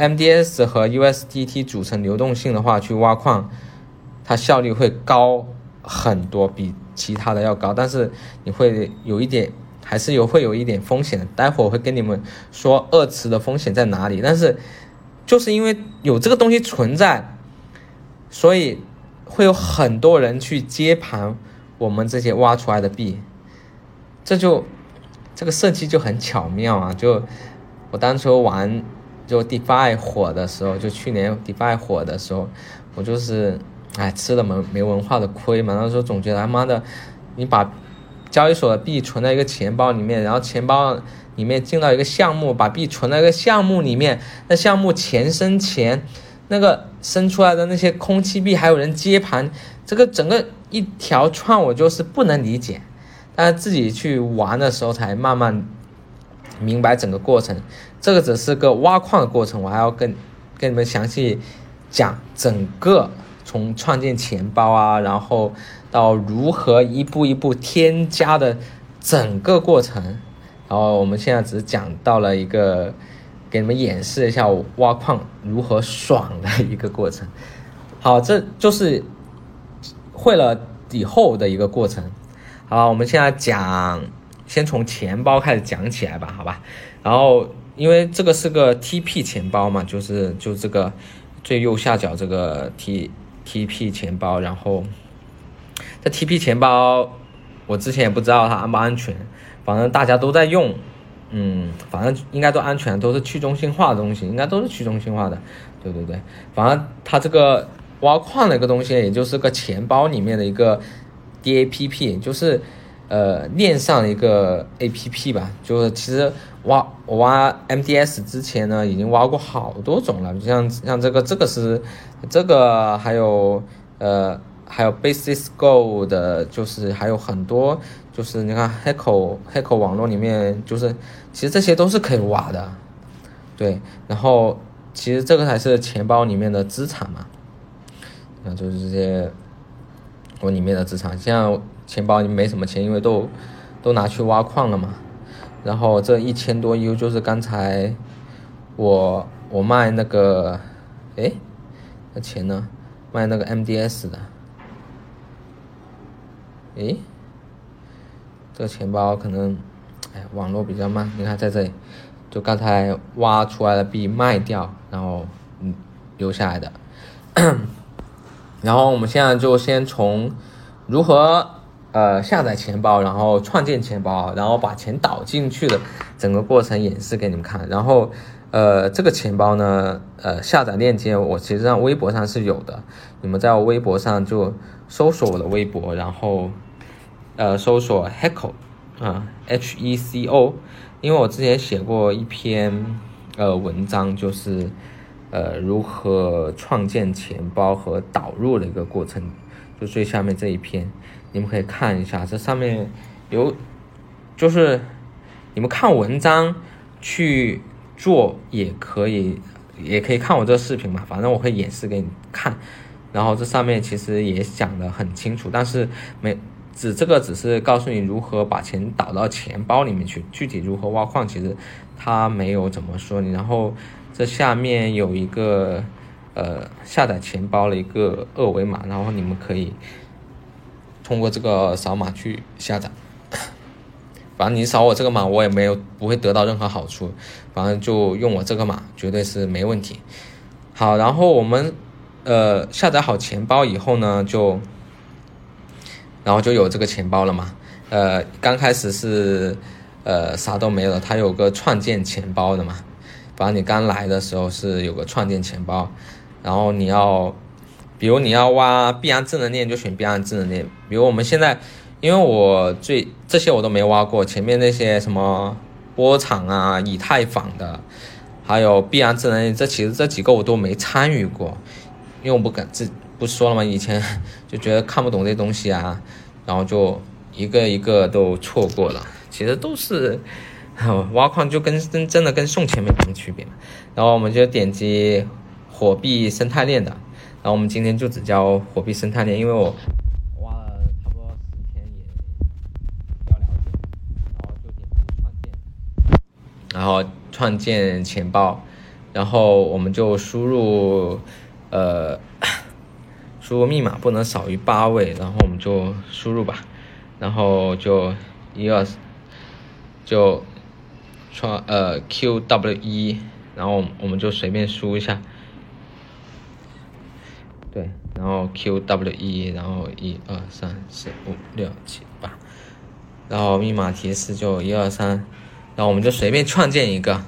MDS 和 USDT 组成流动性的话，去挖矿，它效率会高很多，比其他的要高。但是你会有一点，还是有会有一点风险。待会儿我会跟你们说二次的风险在哪里。但是就是因为有这个东西存在，所以会有很多人去接盘我们这些挖出来的币，这就这个设计就很巧妙啊！就我当初玩。就 DeFi 火的时候，就去年 DeFi 火的时候，我就是，哎，吃了没没文化的亏嘛。那时候总觉得他妈的，你把交易所的币存在一个钱包里面，然后钱包里面进到一个项目，把币存在一个项目里面，那项目钱生钱，那个生出来的那些空气币还有人接盘，这个整个一条串我就是不能理解，但是自己去玩的时候才慢慢。明白整个过程，这个只是个挖矿的过程，我还要跟跟你们详细讲整个从创建钱包啊，然后到如何一步一步添加的整个过程。然后我们现在只讲到了一个给你们演示一下挖矿如何爽的一个过程。好，这就是会了以后的一个过程。好，我们现在讲。先从钱包开始讲起来吧，好吧。然后因为这个是个 TP 钱包嘛，就是就这个最右下角这个 T TP 钱包。然后这 TP 钱包我之前也不知道它安不安全，反正大家都在用，嗯，反正应该都安全，都是去中心化的东西，应该都是去中心化的。对对对，反正它这个挖矿的一个东西，也就是个钱包里面的一个 DAPP，就是。呃，链上一个 A P P 吧，就是其实挖我挖 M D S 之前呢，已经挖过好多种了，像像这个这个是这个还有呃还有 Basis Go 的，就是还有很多，就是你看 h a c k e h a c k e 网络里面，就是其实这些都是可以挖的，对，然后其实这个才是钱包里面的资产嘛，那就是这些我里面的资产，像。钱包里没什么钱，因为都都拿去挖矿了嘛。然后这一千多 U 就是刚才我我卖那个，哎，那钱呢？卖那个 MDS 的。诶，这个钱包可能，哎，网络比较慢。你看在这里，就刚才挖出来的币卖掉，然后嗯留下来的。然后我们现在就先从如何。呃，下载钱包，然后创建钱包，然后把钱导进去的整个过程演示给你们看。然后，呃，这个钱包呢，呃，下载链接我其实上微博上是有的，你们在我微博上就搜索我的微博，然后，呃，搜索 Heco，啊，H E C O，因为我之前写过一篇呃文章，就是呃如何创建钱包和导入的一个过程，就最下面这一篇。你们可以看一下，这上面有，就是你们看文章去做也可以，也可以看我这个视频嘛，反正我会演示给你看。然后这上面其实也讲的很清楚，但是没只这个只是告诉你如何把钱导到钱包里面去，具体如何挖矿其实他没有怎么说你。然后这下面有一个呃下载钱包的一个二维码，然后你们可以。通过这个扫码去下载，反正你扫我这个码，我也没有不会得到任何好处，反正就用我这个码，绝对是没问题。好，然后我们呃下载好钱包以后呢，就然后就有这个钱包了嘛。呃，刚开始是呃啥都没有，它有个创建钱包的嘛。反正你刚来的时候是有个创建钱包，然后你要。比如你要挖币安智能链，就选币安智能链。比如我们现在，因为我最这些我都没挖过，前面那些什么波场啊、以太坊的，还有币安智能链，这其实这几个我都没参与过，因为我不敢，这不说了吗？以前就觉得看不懂这东西啊，然后就一个一个都错过了。其实都是 挖矿，就跟真真的跟送钱没什么区别。然后我们就点击火币生态链的。然后我们今天就只教火币生态链，因为我挖了差不多十天，也比较了解。然后就点击创建，然后创建钱包，然后我们就输入，呃，输入密码不能少于八位，然后我们就输入吧，然后就一二，就创呃 Q W 一，然后我们就随便输一下，对，然后 Q W 一，然后一二三四五六七八，然后密码提示就一二三，然后我们就随便创建一个。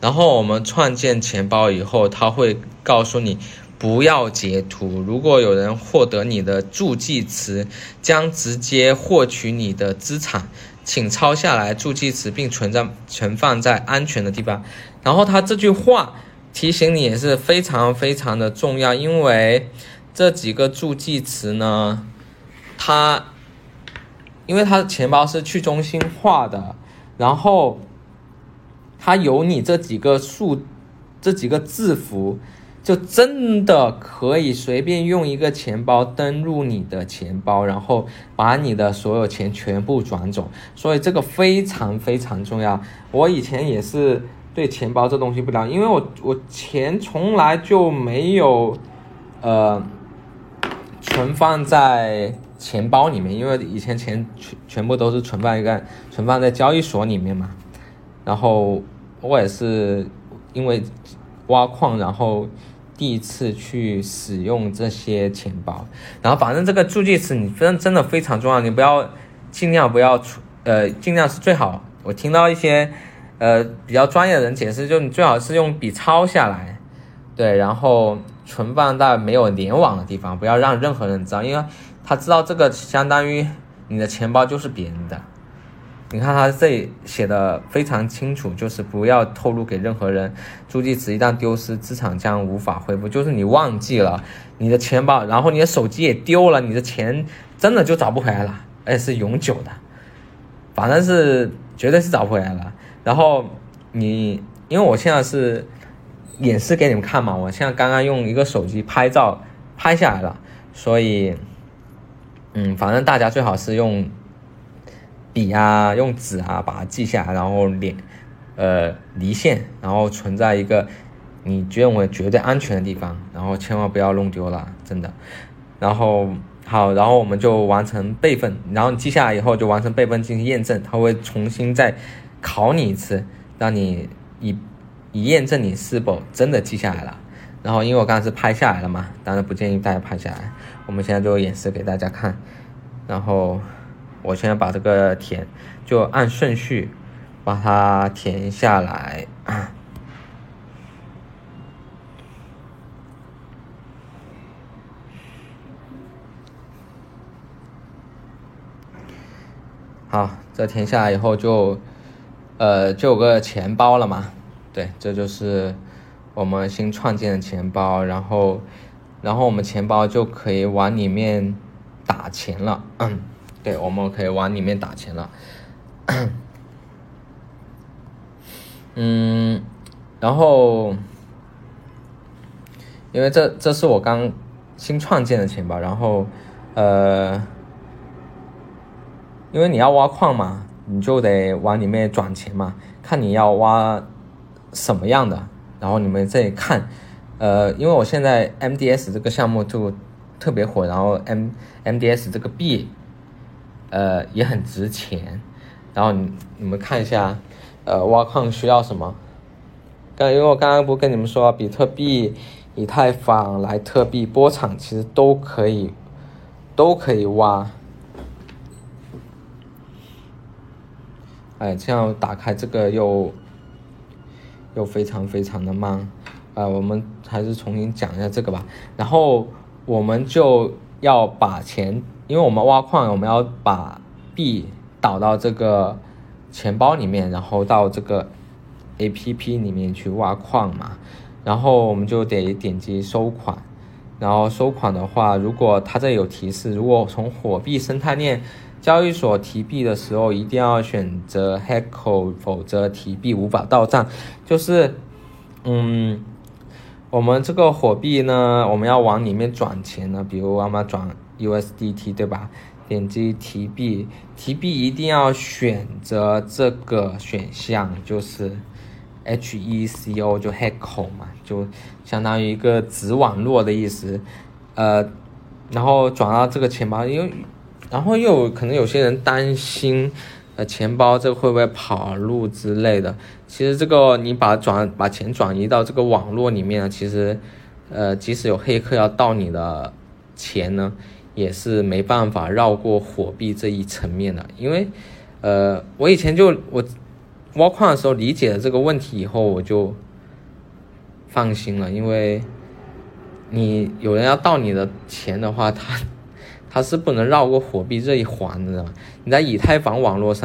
然后我们创建钱包以后，它会告诉你不要截图。如果有人获得你的助记词，将直接获取你的资产，请抄下来助记词并存在存放在安全的地方。然后他这句话提醒你也是非常非常的重要，因为这几个助记词呢，它因为它的钱包是去中心化的，然后。它有你这几个数，这几个字符，就真的可以随便用一个钱包登录你的钱包，然后把你的所有钱全部转走。所以这个非常非常重要。我以前也是对钱包这东西不了因为我我钱从来就没有，呃，存放在钱包里面，因为以前钱全全部都是存放一个存放在交易所里面嘛，然后。我也是因为挖矿，然后第一次去使用这些钱包，然后反正这个助记词你真真的非常重要，你不要尽量不要出，呃，尽量是最好。我听到一些呃比较专业的人解释，就你最好是用笔抄下来，对，然后存放在没有联网的地方，不要让任何人知道，因为他知道这个相当于你的钱包就是别人的。你看他这里写的非常清楚，就是不要透露给任何人。助记词一旦丢失，资产将无法恢复。就是你忘记了你的钱包，然后你的手机也丢了，你的钱真的就找不回来了，而且是永久的，反正是绝对是找不回来了。然后你，因为我现在是演示给你们看嘛，我现在刚刚用一个手机拍照拍下来了，所以，嗯，反正大家最好是用。笔啊，用纸啊，把它记下来，然后连，呃，离线，然后存在一个你认为绝对安全的地方，然后千万不要弄丢了，真的。然后好，然后我们就完成备份，然后你记下来以后就完成备份进行验证，它会重新再考你一次，让你以以验证你是否真的记下来了。然后因为我刚才是拍下来了嘛，当然不建议大家拍下来，我们现在就演示给大家看，然后。我现在把这个填，就按顺序把它填下来。好，这填下来以后就，呃，就有个钱包了嘛。对，这就是我们新创建的钱包，然后，然后我们钱包就可以往里面打钱了。嗯。对，我们可以往里面打钱了。嗯，然后，因为这这是我刚新创建的钱包，然后，呃，因为你要挖矿嘛，你就得往里面转钱嘛，看你要挖什么样的，然后你们这里看，呃，因为我现在 MDS 这个项目就特别火，然后 M MDS 这个币。呃，也很值钱，然后你你们看一下，呃，挖矿需要什么？刚因为我刚刚不跟你们说，比特币、以太坊、莱特币、波场其实都可以，都可以挖。哎，这样打开这个又又非常非常的慢，啊，我们还是重新讲一下这个吧。然后我们就要把钱。因为我们挖矿，我们要把币导到这个钱包里面，然后到这个 A P P 里面去挖矿嘛。然后我们就得点击收款。然后收款的话，如果它这有提示，如果从火币生态链交易所提币的时候，一定要选择 Heco，否则提币无法到账。就是，嗯，我们这个火币呢，我们要往里面转钱呢，比如我们转。USDT 对吧？点击提币，提币一定要选择这个选项，就是 H E C O 就 Heco 嘛，就相当于一个子网络的意思，呃，然后转到这个钱包，因为然后又可能有些人担心，呃，钱包这会不会跑路之类的。其实这个你把转把钱转移到这个网络里面，其实，呃，即使有黑客要盗你的钱呢，也是没办法绕过火币这一层面的，因为，呃，我以前就我。挖矿的时候理解了这个问题以后，我就放心了，因为你有人要盗你的钱的话，他他是不能绕过火币这一环的。你在以太坊网络上。